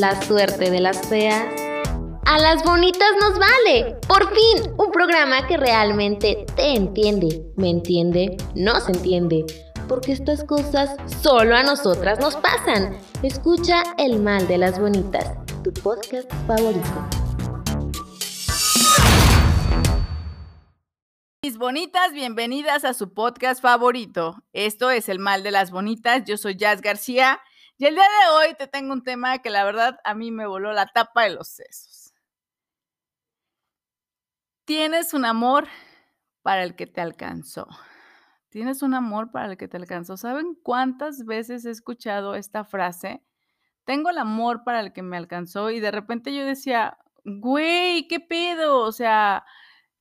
la suerte de las feas. A las bonitas nos vale. Por fin, un programa que realmente te entiende. ¿Me entiende? No se entiende. Porque estas cosas solo a nosotras nos pasan. Escucha El Mal de las Bonitas, tu podcast favorito. Mis bonitas, bienvenidas a su podcast favorito. Esto es El Mal de las Bonitas. Yo soy Jazz García y el día de hoy te tengo un tema que la verdad a mí me voló la tapa de los sesos. Tienes un amor para el que te alcanzó. Tienes un amor para el que te alcanzó. ¿Saben cuántas veces he escuchado esta frase? Tengo el amor para el que me alcanzó y de repente yo decía, güey, ¿qué pedo? O sea,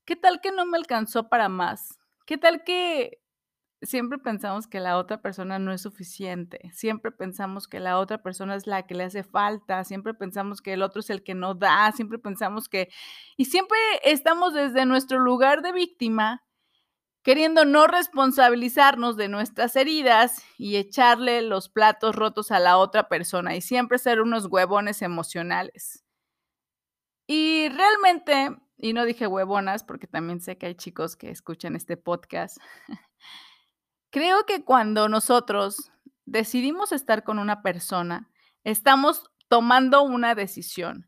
¿qué tal que no me alcanzó para más? ¿Qué tal que siempre pensamos que la otra persona no es suficiente, siempre pensamos que la otra persona es la que le hace falta, siempre pensamos que el otro es el que no da, siempre pensamos que... Y siempre estamos desde nuestro lugar de víctima queriendo no responsabilizarnos de nuestras heridas y echarle los platos rotos a la otra persona y siempre ser unos huevones emocionales. Y realmente, y no dije huevonas porque también sé que hay chicos que escuchan este podcast, Creo que cuando nosotros decidimos estar con una persona, estamos tomando una decisión.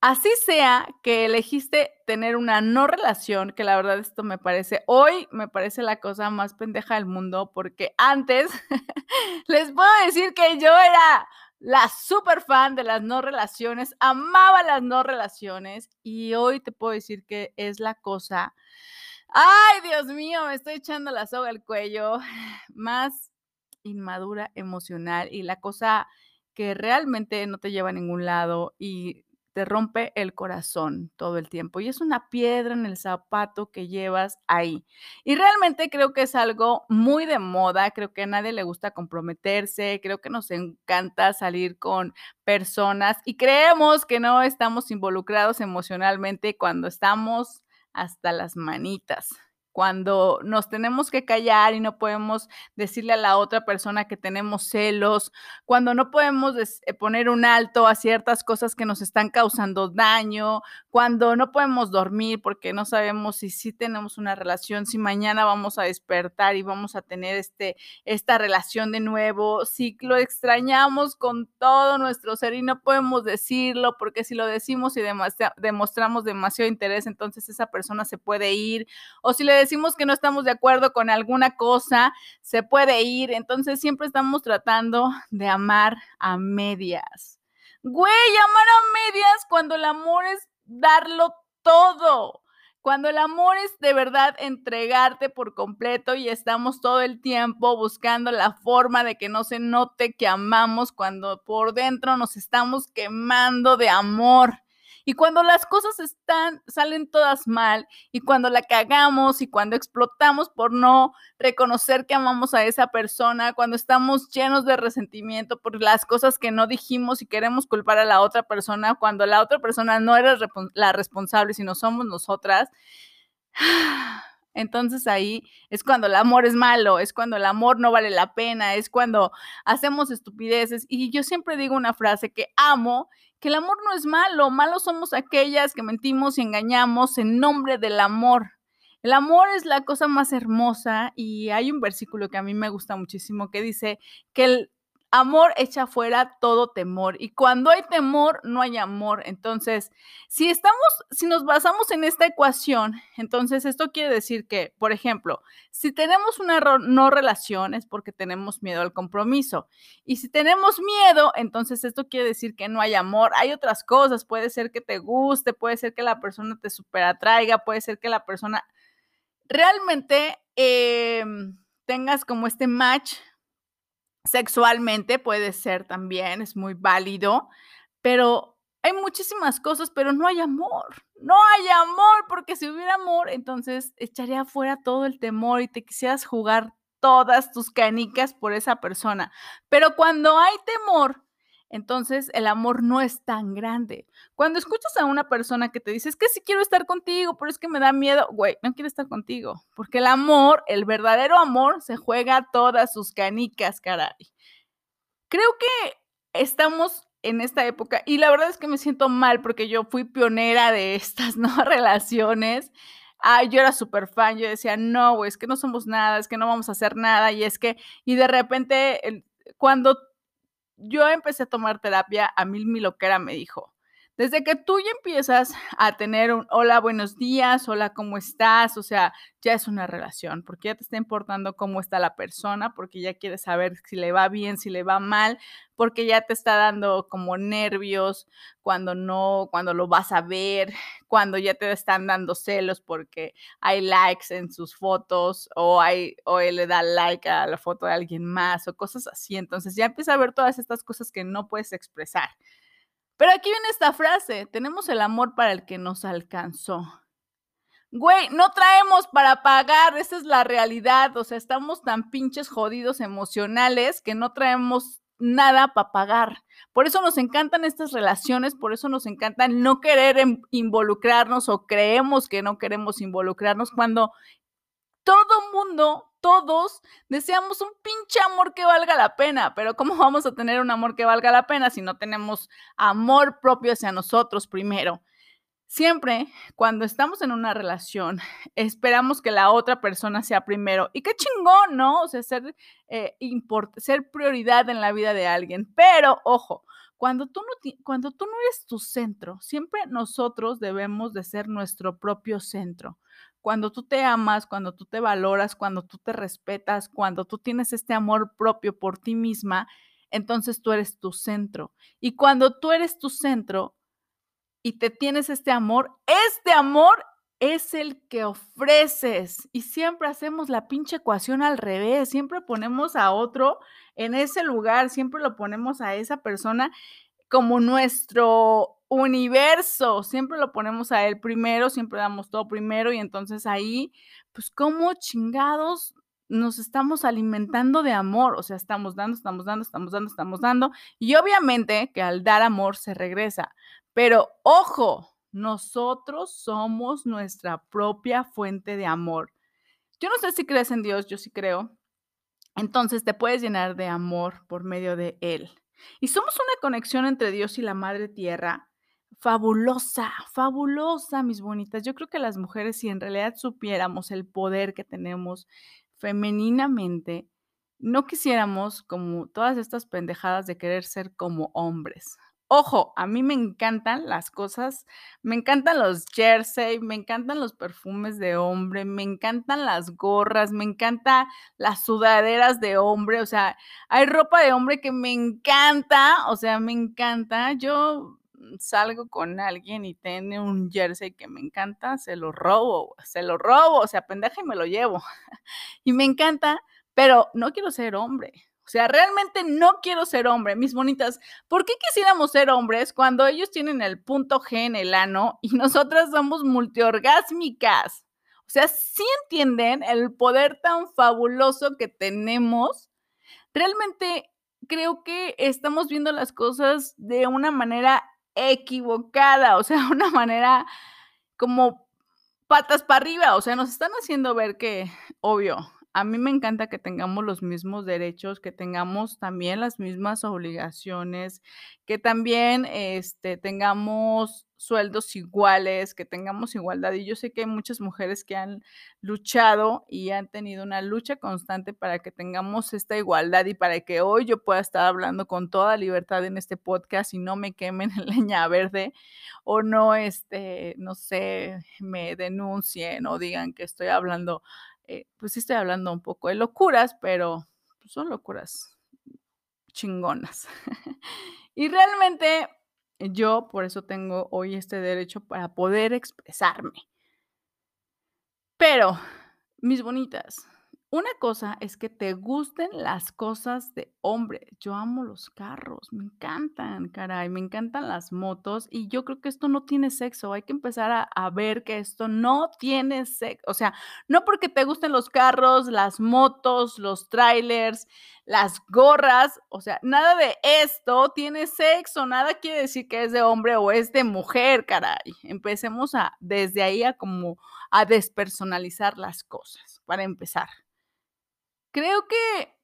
Así sea que elegiste tener una no relación, que la verdad esto me parece, hoy me parece la cosa más pendeja del mundo, porque antes les puedo decir que yo era la super fan de las no relaciones, amaba las no relaciones y hoy te puedo decir que es la cosa Ay, Dios mío, me estoy echando la soga al cuello. Más inmadura emocional y la cosa que realmente no te lleva a ningún lado y te rompe el corazón todo el tiempo y es una piedra en el zapato que llevas ahí. Y realmente creo que es algo muy de moda, creo que a nadie le gusta comprometerse, creo que nos encanta salir con personas y creemos que no estamos involucrados emocionalmente cuando estamos hasta las manitas. Cuando nos tenemos que callar y no podemos decirle a la otra persona que tenemos celos, cuando no podemos eh, poner un alto a ciertas cosas que nos están causando daño, cuando no podemos dormir porque no sabemos si sí tenemos una relación, si mañana vamos a despertar y vamos a tener este, esta relación de nuevo, si lo extrañamos con todo nuestro ser y no podemos decirlo porque si lo decimos y demostramos demasiado interés, entonces esa persona se puede ir, o si le decimos que no estamos de acuerdo con alguna cosa, se puede ir, entonces siempre estamos tratando de amar a medias. Güey, amar a medias cuando el amor es darlo todo. Cuando el amor es de verdad entregarte por completo y estamos todo el tiempo buscando la forma de que no se note que amamos cuando por dentro nos estamos quemando de amor. Y cuando las cosas están, salen todas mal y cuando la cagamos y cuando explotamos por no reconocer que amamos a esa persona, cuando estamos llenos de resentimiento por las cosas que no dijimos y queremos culpar a la otra persona, cuando la otra persona no era la responsable, sino somos nosotras. Entonces ahí es cuando el amor es malo, es cuando el amor no vale la pena, es cuando hacemos estupideces. Y yo siempre digo una frase que amo que el amor no es malo, malos somos aquellas que mentimos y engañamos en nombre del amor. El amor es la cosa más hermosa y hay un versículo que a mí me gusta muchísimo que dice que el Amor echa fuera todo temor y cuando hay temor no hay amor. Entonces, si estamos, si nos basamos en esta ecuación, entonces esto quiere decir que, por ejemplo, si tenemos una no relación es porque tenemos miedo al compromiso. Y si tenemos miedo, entonces esto quiere decir que no hay amor. Hay otras cosas, puede ser que te guste, puede ser que la persona te superatraiga, puede ser que la persona realmente em, tengas como este match Sexualmente puede ser también, es muy válido, pero hay muchísimas cosas, pero no hay amor. No hay amor, porque si hubiera amor, entonces echaría fuera todo el temor y te quisieras jugar todas tus canicas por esa persona. Pero cuando hay temor, entonces el amor no es tan grande. Cuando escuchas a una persona que te dice, es que sí quiero estar contigo, pero es que me da miedo, güey, no quiero estar contigo, porque el amor, el verdadero amor, se juega todas sus canicas, caray. Creo que estamos en esta época, y la verdad es que me siento mal porque yo fui pionera de estas, ¿no? Relaciones. Ay, yo era súper fan, yo decía, no, güey, es que no somos nada, es que no vamos a hacer nada, y es que, y de repente, cuando yo empecé a tomar terapia, a mí mi loquera me dijo, desde que tú ya empiezas a tener un hola, buenos días, hola, ¿cómo estás? O sea, ya es una relación, porque ya te está importando cómo está la persona, porque ya quieres saber si le va bien, si le va mal, porque ya te está dando como nervios cuando no, cuando lo vas a ver, cuando ya te están dando celos porque hay likes en sus fotos o hay o él le da like a la foto de alguien más o cosas así. Entonces ya empieza a ver todas estas cosas que no puedes expresar. Pero aquí viene esta frase, tenemos el amor para el que nos alcanzó. Güey, no traemos para pagar, esa es la realidad, o sea, estamos tan pinches jodidos emocionales que no traemos nada para pagar. Por eso nos encantan estas relaciones, por eso nos encanta no querer em, involucrarnos o creemos que no queremos involucrarnos cuando todo mundo todos deseamos un pinche amor que valga la pena, pero ¿cómo vamos a tener un amor que valga la pena si no tenemos amor propio hacia nosotros primero? Siempre cuando estamos en una relación, esperamos que la otra persona sea primero. Y qué chingón, ¿no? O sea, ser, eh, ser prioridad en la vida de alguien. Pero, ojo, cuando tú, no, cuando tú no eres tu centro, siempre nosotros debemos de ser nuestro propio centro cuando tú te amas, cuando tú te valoras, cuando tú te respetas, cuando tú tienes este amor propio por ti misma, entonces tú eres tu centro. Y cuando tú eres tu centro y te tienes este amor, este amor es el que ofreces. Y siempre hacemos la pinche ecuación al revés, siempre ponemos a otro en ese lugar, siempre lo ponemos a esa persona como nuestro universo, siempre lo ponemos a él primero, siempre damos todo primero y entonces ahí, pues como chingados nos estamos alimentando de amor, o sea, estamos dando, estamos dando, estamos dando, estamos dando, y obviamente que al dar amor se regresa, pero ojo, nosotros somos nuestra propia fuente de amor. Yo no sé si crees en Dios, yo sí creo. Entonces te puedes llenar de amor por medio de Él. Y somos una conexión entre Dios y la Madre Tierra fabulosa, fabulosa, mis bonitas. Yo creo que las mujeres, si en realidad supiéramos el poder que tenemos femeninamente, no quisiéramos como todas estas pendejadas de querer ser como hombres. Ojo, a mí me encantan las cosas, me encantan los jersey, me encantan los perfumes de hombre, me encantan las gorras, me encantan las sudaderas de hombre, o sea, hay ropa de hombre que me encanta, o sea, me encanta. Yo salgo con alguien y tiene un jersey que me encanta, se lo robo, se lo robo, o sea, pendeja y me lo llevo. y me encanta, pero no quiero ser hombre. O sea, realmente no quiero ser hombre, mis bonitas. ¿Por qué quisiéramos ser hombres cuando ellos tienen el punto G en el ano y nosotras somos multiorgásmicas? O sea, si entienden el poder tan fabuloso que tenemos? Realmente creo que estamos viendo las cosas de una manera equivocada, o sea, una manera como patas para arriba, o sea, nos están haciendo ver que, obvio, a mí me encanta que tengamos los mismos derechos, que tengamos también las mismas obligaciones, que también este, tengamos sueldos iguales, que tengamos igualdad. Y yo sé que hay muchas mujeres que han luchado y han tenido una lucha constante para que tengamos esta igualdad y para que hoy yo pueda estar hablando con toda libertad en este podcast y no me quemen en leña verde o no, este, no sé, me denuncien o digan que estoy hablando eh, pues sí estoy hablando un poco de locuras, pero pues, son locuras chingonas. y realmente yo por eso tengo hoy este derecho para poder expresarme. Pero, mis bonitas, una cosa es que te gusten las cosas de hombre. Yo amo los carros, me encantan, caray, me encantan las motos y yo creo que esto no tiene sexo. Hay que empezar a, ver que esto no tiene sexo. O sea, no porque te gusten los carros, las motos, los trailers, las gorras, o sea, nada de esto tiene sexo. Nada quiere decir que es de hombre o es de mujer, caray. Empecemos a desde ahí a como a despersonalizar las cosas para empezar creo que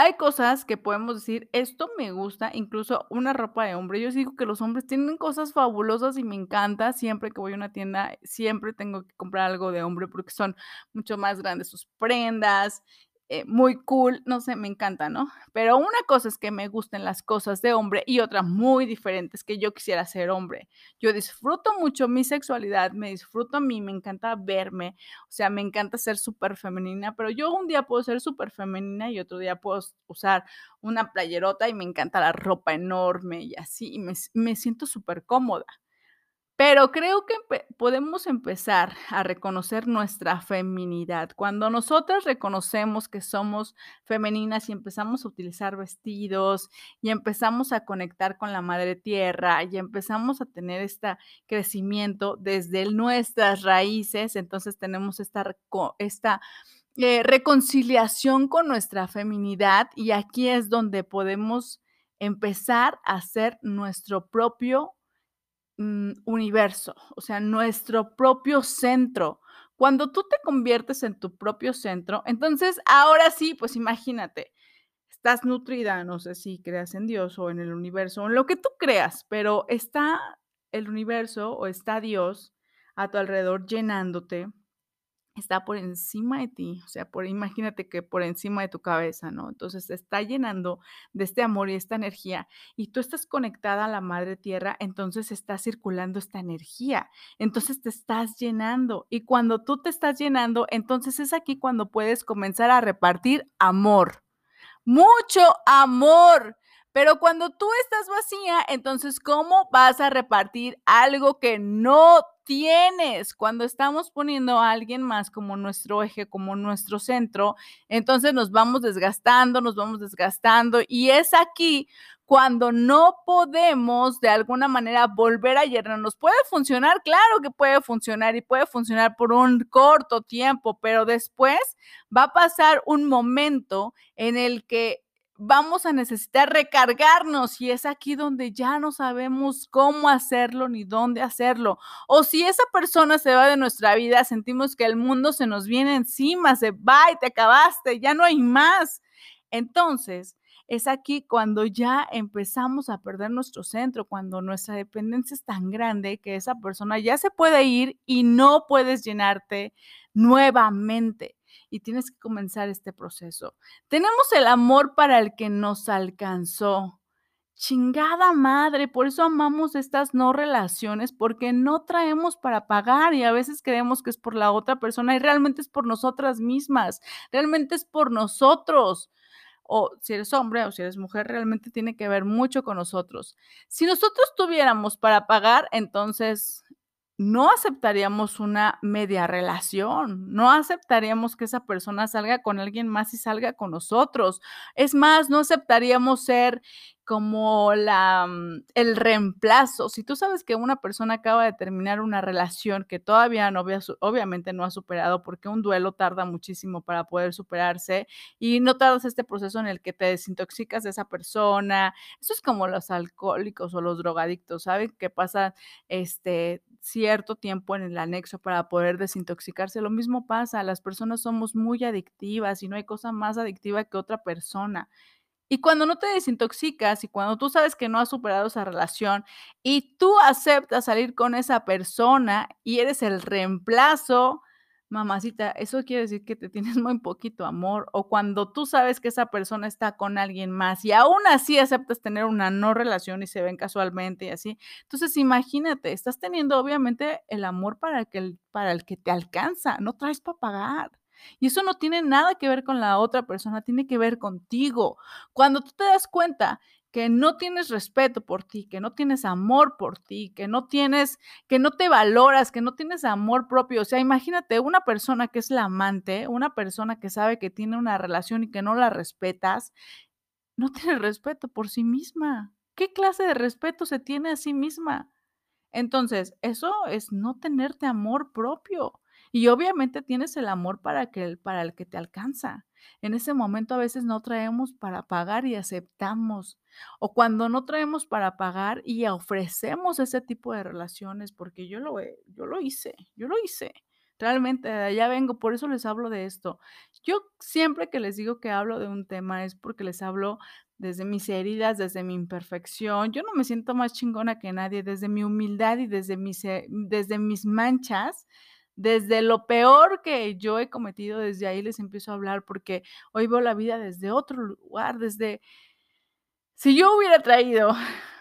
hay cosas que podemos decir, esto me gusta, incluso una ropa de hombre. Yo digo que los hombres tienen cosas fabulosas y me encanta. Siempre que voy a una tienda, siempre tengo que comprar algo de hombre porque son mucho más grandes sus prendas, eh, muy cool, no sé, me encanta, ¿no? Pero una cosa es que me gusten las cosas de hombre y otra muy diferente es que yo quisiera ser hombre. Yo disfruto mucho mi sexualidad, me disfruto a mí, me encanta verme, o sea, me encanta ser súper femenina, pero yo un día puedo ser súper femenina y otro día puedo usar una playerota y me encanta la ropa enorme y así, y me, me siento súper cómoda. Pero creo que podemos empezar a reconocer nuestra feminidad. Cuando nosotras reconocemos que somos femeninas y empezamos a utilizar vestidos y empezamos a conectar con la madre tierra y empezamos a tener este crecimiento desde nuestras raíces, entonces tenemos esta, eh, reconciliación con nuestra feminidad y aquí es donde podemos empezar a ser nuestro propio Mm, universo, o sea, nuestro propio centro. Cuando tú te conviertes en tu propio centro, entonces ahora sí, pues imagínate, estás nutrida, no sé si creas en Dios o en el universo, en lo que tú creas, pero está el universo o está Dios a tu alrededor llenándote está por encima de ti, o sea, por imagínate que por encima de tu cabeza, ¿no? Entonces te está llenando de este amor y esta energía y tú estás conectada a la madre tierra, entonces está circulando esta energía. Entonces te estás llenando y cuando tú te estás llenando, entonces es aquí cuando puedes comenzar a repartir amor. Mucho amor. Pero cuando tú estás vacía, entonces, ¿cómo vas a repartir algo que no tienes? Cuando estamos poniendo a alguien más como nuestro eje, como nuestro centro, entonces nos vamos desgastando, nos vamos desgastando y es aquí cuando no podemos de alguna manera volver a llenarnos. Puede funcionar, claro que puede funcionar y puede funcionar por un corto tiempo, pero después va a pasar un momento en el que vamos a necesitar recargarnos y es aquí donde ya no sabemos cómo hacerlo ni dónde hacerlo. O si esa persona se va de nuestra vida, sentimos que el mundo se nos viene encima, se va y te acabaste, ya no hay más. Entonces, es aquí cuando ya empezamos a perder nuestro centro, cuando nuestra dependencia es tan grande que esa persona ya se puede ir y no puedes llenarte nuevamente y tienes que comenzar este proceso. Tenemos el amor para el que nos alcanzó. Chingada madre, por eso amamos estas no relaciones, porque no traemos para pagar y a veces creemos que es por la otra persona y realmente es por nosotras mismas, realmente es por nosotros. O si eres hombre o si eres mujer, realmente tiene que ver mucho con nosotros. Si nosotros tuviéramos para pagar, entonces no aceptaríamos una media relación, no aceptaríamos que esa persona salga con alguien más y salga con nosotros. Es más, no aceptaríamos ser como la, mm, el reemplazo. Si tú sabes que una persona acaba de terminar una relación que todavía no obviamente no ha superado, porque un duelo tarda muchísimo para poder superarse y no tardas este proceso en el que te desintoxicas de esa persona. Eso es como los alcohólicos o los drogadictos, ¿saben? Que pasa este cierto tiempo en el anexo para poder desintoxicarse. Lo mismo pasa, las personas somos muy adictivas y no hay cosa más adictiva que otra persona. Y cuando no te desintoxicas y cuando tú sabes que no has superado esa relación y tú aceptas salir con esa persona y eres el reemplazo, mamacita, eso quiere decir que te tienes muy poquito amor. O cuando tú sabes que esa persona está con alguien más y aún así aceptas tener una no relación y se ven casualmente y así. Entonces, imagínate, estás teniendo obviamente el amor para el que, para el que te alcanza, no traes para pagar. Y eso no tiene nada que ver con la otra persona, tiene que ver contigo. Cuando tú te das cuenta que no tienes respeto por ti, que no tienes amor por ti, que no tienes, que no te valoras, que no tienes amor propio. O sea, imagínate una persona que es la amante, una persona que sabe que tiene una relación y que no la respetas, no tiene respeto por sí misma. ¿Qué clase de respeto se tiene a sí misma? Entonces, eso es no tenerte amor propio. Y obviamente tienes el amor para, que, para el que te alcanza. En ese momento a veces no traemos para pagar y aceptamos. O cuando no traemos para pagar y ofrecemos ese tipo de relaciones, porque yo lo, yo lo hice, yo lo hice. Realmente de allá vengo, por eso les hablo de esto. Yo siempre que les digo que hablo de un tema es porque les hablo desde mis heridas, desde mi imperfección. Yo no me siento más chingona que nadie, desde mi humildad y desde mis, desde mis manchas, desde lo peor que yo he cometido, desde ahí les empiezo a hablar porque hoy veo la vida desde otro lugar, desde... Si yo hubiera traído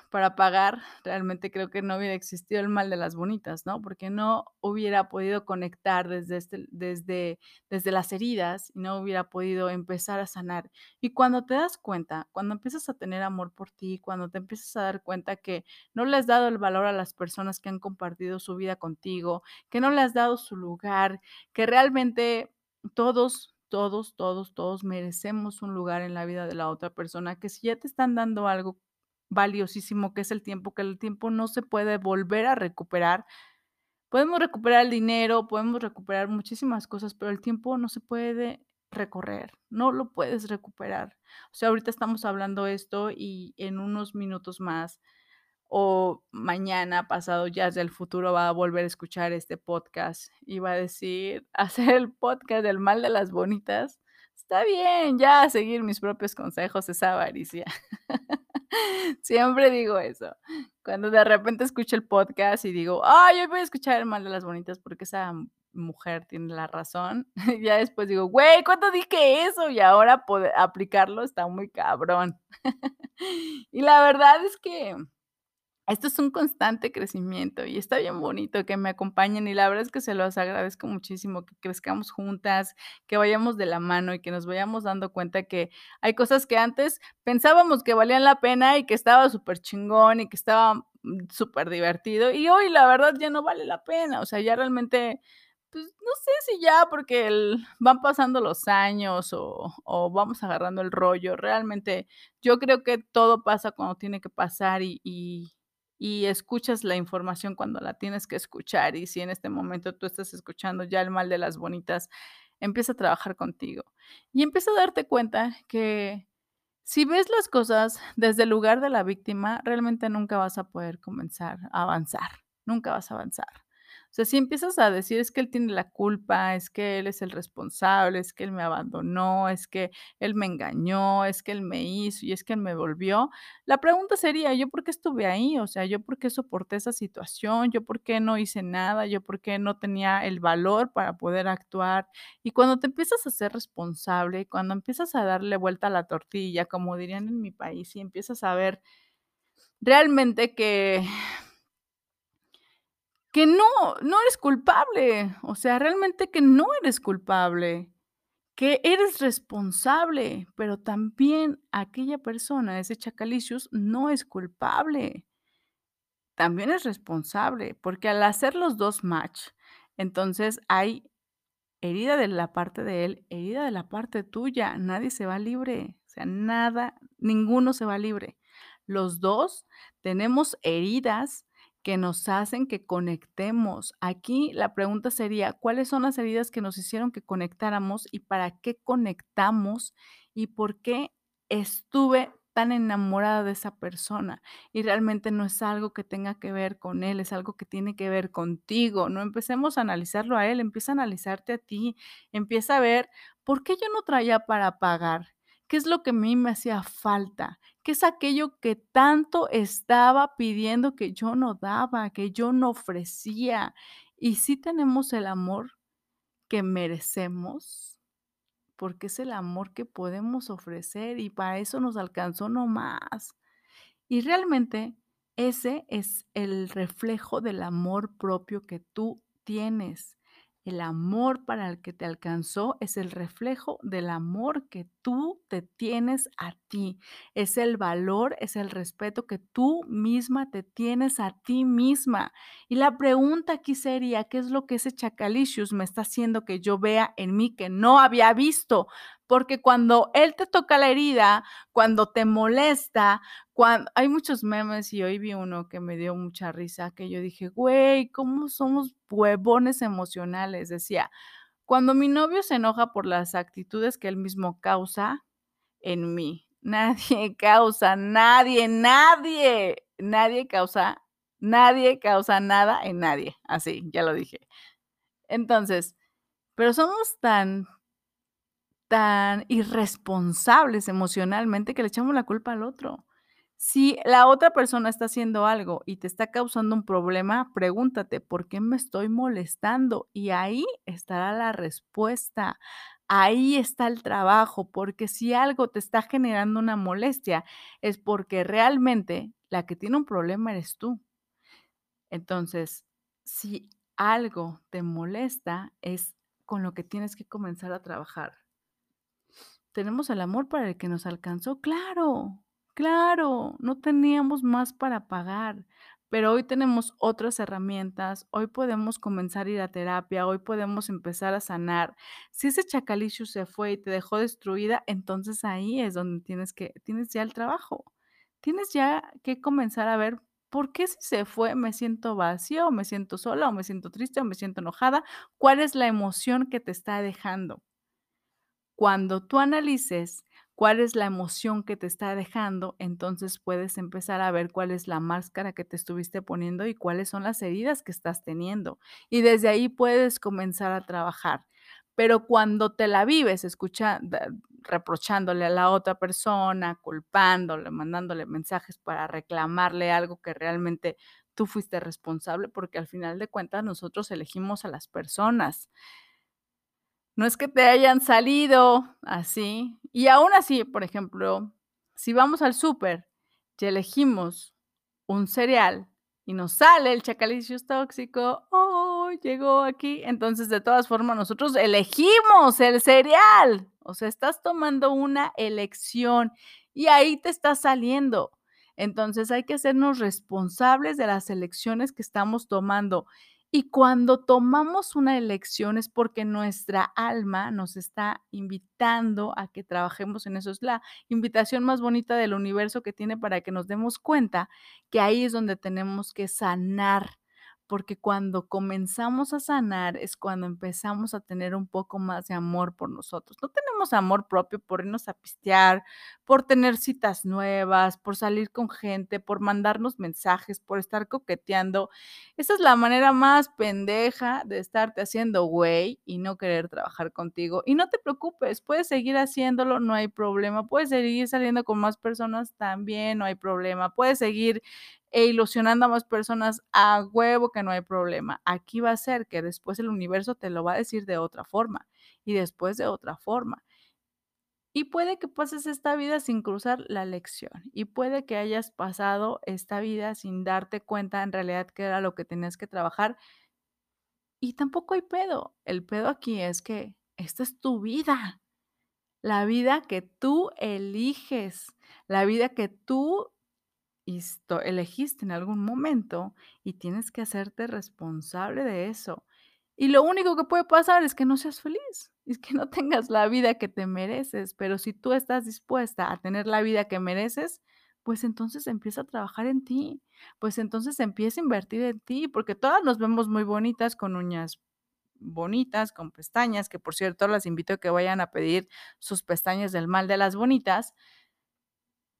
para pagar, realmente creo que no hubiera existido el mal de las bonitas, ¿no? Porque no hubiera podido conectar desde, este, desde, desde las heridas y no hubiera podido empezar a sanar. Y cuando te das cuenta, cuando empiezas a tener amor por ti, cuando te empiezas a dar cuenta que no le has dado el valor a las personas que han compartido su vida contigo, que no le has dado su lugar, que realmente todos todos, todos, todos merecemos un lugar en la vida de la otra persona, que si ya te están dando algo valiosísimo que es el tiempo, que el tiempo no se puede volver a recuperar. Podemos recuperar el dinero, podemos recuperar muchísimas cosas, pero el tiempo no se puede recorrer, no lo puedes recuperar. O sea, ahorita estamos hablando esto y en unos minutos más o mañana pasado ya del futuro va a volver a escuchar este podcast y va a decir, hacer el podcast del mal de las bonitas. Está bien, ya seguir mis propios consejos es avaricia. Siempre digo eso. Cuando de repente escucho el podcast y digo, ay, hoy voy a escuchar el mal de las bonitas porque esa mujer tiene la razón. ya después digo, güey, ¿cuándo dije eso? Y ahora poder aplicarlo está muy cabrón. y la verdad es que esto es un constante crecimiento y está bien bonito que me acompañen y la verdad es que se los agradezco muchísimo, que crezcamos juntas, que vayamos de la mano y que nos vayamos dando cuenta que hay cosas que antes pensábamos que valían la pena y que estaba súper chingón y que estaba mm, súper divertido y hoy la verdad ya no vale la pena, o sea, ya realmente, pues no sé si ya porque van pasando los años o, o, vamos agarrando el rollo, realmente yo creo que todo pasa cuando tiene que pasar y, y y escuchas la información cuando la tienes que escuchar. Y si en este momento tú estás escuchando ya el mal de las bonitas, empieza a trabajar contigo y empieza a darte cuenta que si ves las cosas desde el lugar de la víctima, realmente nunca vas a poder comenzar a avanzar, nunca vas a avanzar. Sea, si empiezas a decir es que él tiene la culpa, es que él es el responsable, es que él me abandonó, es que él me engañó, es que él me hizo y es que él me volvió, la pregunta sería, ¿yo por qué estuve ahí? O sea, ¿yo por qué soporté esa situación? ¿Yo por qué no hice nada? ¿Yo por qué no tenía el valor para poder actuar? Y cuando te empiezas a ser responsable, cuando empiezas a darle vuelta a la tortilla, como dirían en mi país, y empiezas a ver realmente que que no, no eres culpable, o sea, realmente que no eres culpable, que eres responsable, pero también aquella persona, ese chacalicious, no es culpable, también es responsable, porque al hacer los dos match, entonces hay herida de la parte de él, herida de la parte tuya, nadie se va libre, o sea, nada, ninguno se va libre. Los dos tenemos heridas que nos hacen que conectemos. Aquí la pregunta sería, ¿cuáles son las heridas que nos hicieron que conectáramos y para qué conectamos y por qué estuve tan enamorada de esa persona y realmente no es algo que tenga que ver con él, es algo que tiene que ver contigo. No empecemos a analizarlo a él, empieza a analizarte a ti, empieza a ver por qué yo no traía para pagar, qué es lo que a mí me hacía falta, ¿Qué es aquello que tanto estaba pidiendo que yo no daba, que yo no ofrecía? Y sí tenemos el amor que merecemos, porque es el amor que podemos ofrecer y para eso nos alcanzó no más. Y realmente ese es el reflejo del amor propio que tú tienes. El amor para el que te alcanzó es el reflejo del amor que tú te tienes a ti. Es el valor, es el respeto que tú misma te tienes a ti misma. Y la pregunta aquí sería, ¿qué es lo que ese chacalicious me está haciendo que yo vea en mí que no había visto? Porque cuando él te toca la herida, cuando te molesta, cuando hay muchos memes y hoy vi uno que me dio mucha risa, que yo dije, güey, ¿cómo somos huevones emocionales? Decía, cuando mi novio se enoja por las actitudes que él mismo causa en mí. Nadie causa, nadie, nadie, nadie causa, nadie causa nada en nadie. Así, ya lo dije. Entonces, pero somos tan tan irresponsables emocionalmente que le echamos la culpa al otro. Si la otra persona está haciendo algo y te está causando un problema, pregúntate, ¿por qué me estoy molestando? Y ahí estará la respuesta. Ahí está el trabajo, porque si algo te está generando una molestia, es porque realmente la que tiene un problema eres tú. Entonces, si algo te molesta, es con lo que tienes que comenzar a trabajar. ¿Tenemos el amor para el que nos alcanzó? Claro, claro, no teníamos más para pagar, pero hoy tenemos otras herramientas, hoy podemos comenzar a ir a terapia, hoy podemos empezar a sanar. Si ese chacalicio se fue y te dejó destruida, entonces ahí es donde tienes que, tienes ya el trabajo. Tienes ya que comenzar a ver por qué si se fue me siento vacío, me siento sola, o me siento triste, o me siento enojada. ¿Cuál es la emoción que te está dejando? Cuando tú analices cuál es la emoción que te está dejando, entonces puedes empezar a ver cuál es la máscara que te estuviste poniendo y cuáles son las heridas que estás teniendo. Y desde ahí puedes comenzar a trabajar. Pero cuando te la vives, escucha, reprochándole a la otra persona, culpándole, mandándole mensajes para reclamarle algo que realmente tú fuiste responsable, porque al final de cuentas nosotros elegimos a las personas. No es que te hayan salido así. Y aún así, por ejemplo, si vamos al súper y elegimos un cereal y nos sale el chacalicious tóxico, oh, llegó aquí. Entonces, de todas formas, nosotros elegimos el cereal. O sea, estás tomando una elección y ahí te está saliendo. Entonces, hay que hacernos responsables de las elecciones que estamos tomando. Y cuando tomamos una elección es porque nuestra alma nos está invitando a que trabajemos en eso. Es la invitación más bonita del universo que tiene para que nos demos cuenta que ahí es donde tenemos que sanar porque cuando comenzamos a sanar es cuando empezamos a tener un poco más de amor por nosotros. No tenemos amor propio por irnos a pistear, por tener citas nuevas, por salir con gente, por mandarnos mensajes, por estar coqueteando. Esa es la manera más pendeja de estarte haciendo güey y no querer trabajar contigo. Y no te preocupes, puedes seguir haciéndolo, no hay problema. Puedes seguir saliendo con más personas también, no hay problema. Puedes seguir e ilusionando a más personas a huevo que no hay problema. Aquí va a ser que después el universo te lo va a decir de otra forma y después de otra forma. Y puede que pases esta vida sin cruzar la lección y puede que hayas pasado esta vida sin darte cuenta en realidad que era lo que tenías que trabajar. Y tampoco hay pedo. El pedo aquí es que esta es tu vida. La vida que tú eliges, la vida que tú elegiste en algún momento y tienes que hacerte responsable de eso. Y lo único que puede pasar es que no seas feliz, es que no tengas la vida que te mereces, pero si tú estás dispuesta a tener la vida que mereces, pues entonces empieza a trabajar en ti, pues entonces empieza a invertir en ti, porque todas nos vemos muy bonitas con uñas bonitas, con pestañas, que por cierto las invito a que vayan a pedir sus pestañas del mal de las bonitas,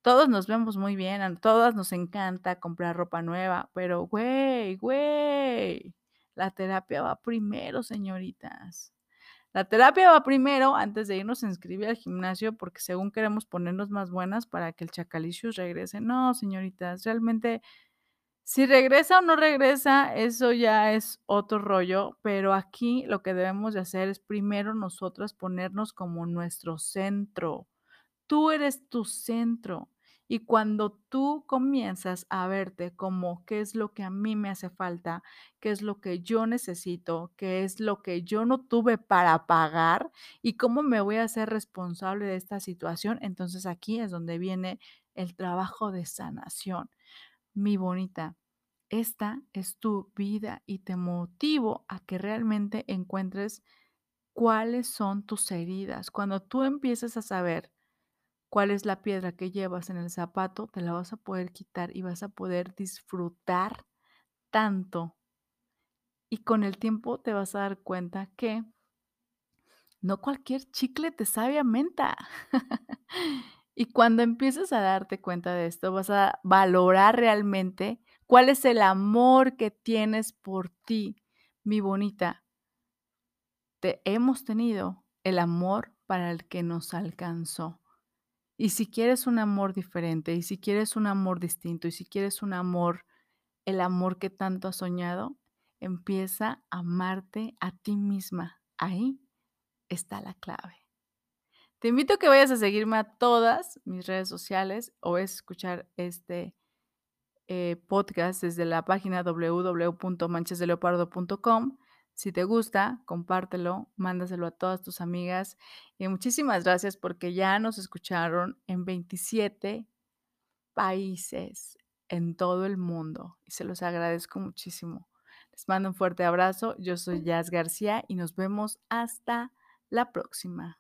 todos nos vemos muy bien, a todas nos encanta comprar ropa nueva, pero güey, güey, la terapia va primero, señoritas. La terapia va primero antes de irnos a inscribir al gimnasio porque según queremos ponernos más buenas para que el chacalicious regrese. No, señoritas, realmente si regresa o no regresa, eso ya es otro rollo, pero aquí lo que debemos de hacer es primero nosotras ponernos como nuestro centro. Tú eres tu centro. Y cuando tú comienzas a verte como qué es lo que a mí me hace falta, qué es lo que yo necesito, qué es lo que yo no tuve para pagar y cómo me voy a hacer responsable de esta situación, entonces aquí es donde viene el trabajo de sanación. Mi bonita, esta es tu vida y te motivo a que realmente encuentres cuáles son tus heridas. Cuando tú empieces a saber cuál es la piedra que llevas en el zapato, te la vas a poder quitar y vas a poder disfrutar tanto. Y con el tiempo te vas a dar cuenta que no cualquier chicle te sabe a menta. y cuando empieces a darte cuenta de esto, vas a valorar realmente cuál es el amor que tienes por ti, mi bonita. te, hemos tenido el amor para el que nos alcanzó. Y si quieres un amor diferente, y si quieres un amor distinto, y si quieres un amor, el amor que tanto has soñado, empieza a amarte a ti misma. Ahí está la clave. Te invito a que vayas a seguirme a todas mis redes sociales o a escuchar este eh, podcast desde la página www.manchesdeleopardo.com. Si te gusta, compártelo, mándaselo a todas tus amigas. Y muchísimas gracias porque ya nos escucharon en 27 países en todo el mundo y se los agradezco muchísimo. Les mando un fuerte abrazo. Yo soy Jazz García y nos vemos hasta la próxima.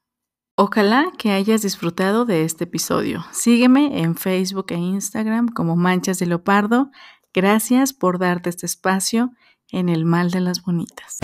Ojalá que hayas disfrutado de este episodio. Sígueme en Facebook e Instagram como Manchas de Leopardo. Gracias por darte este espacio en el mal de las bonitas.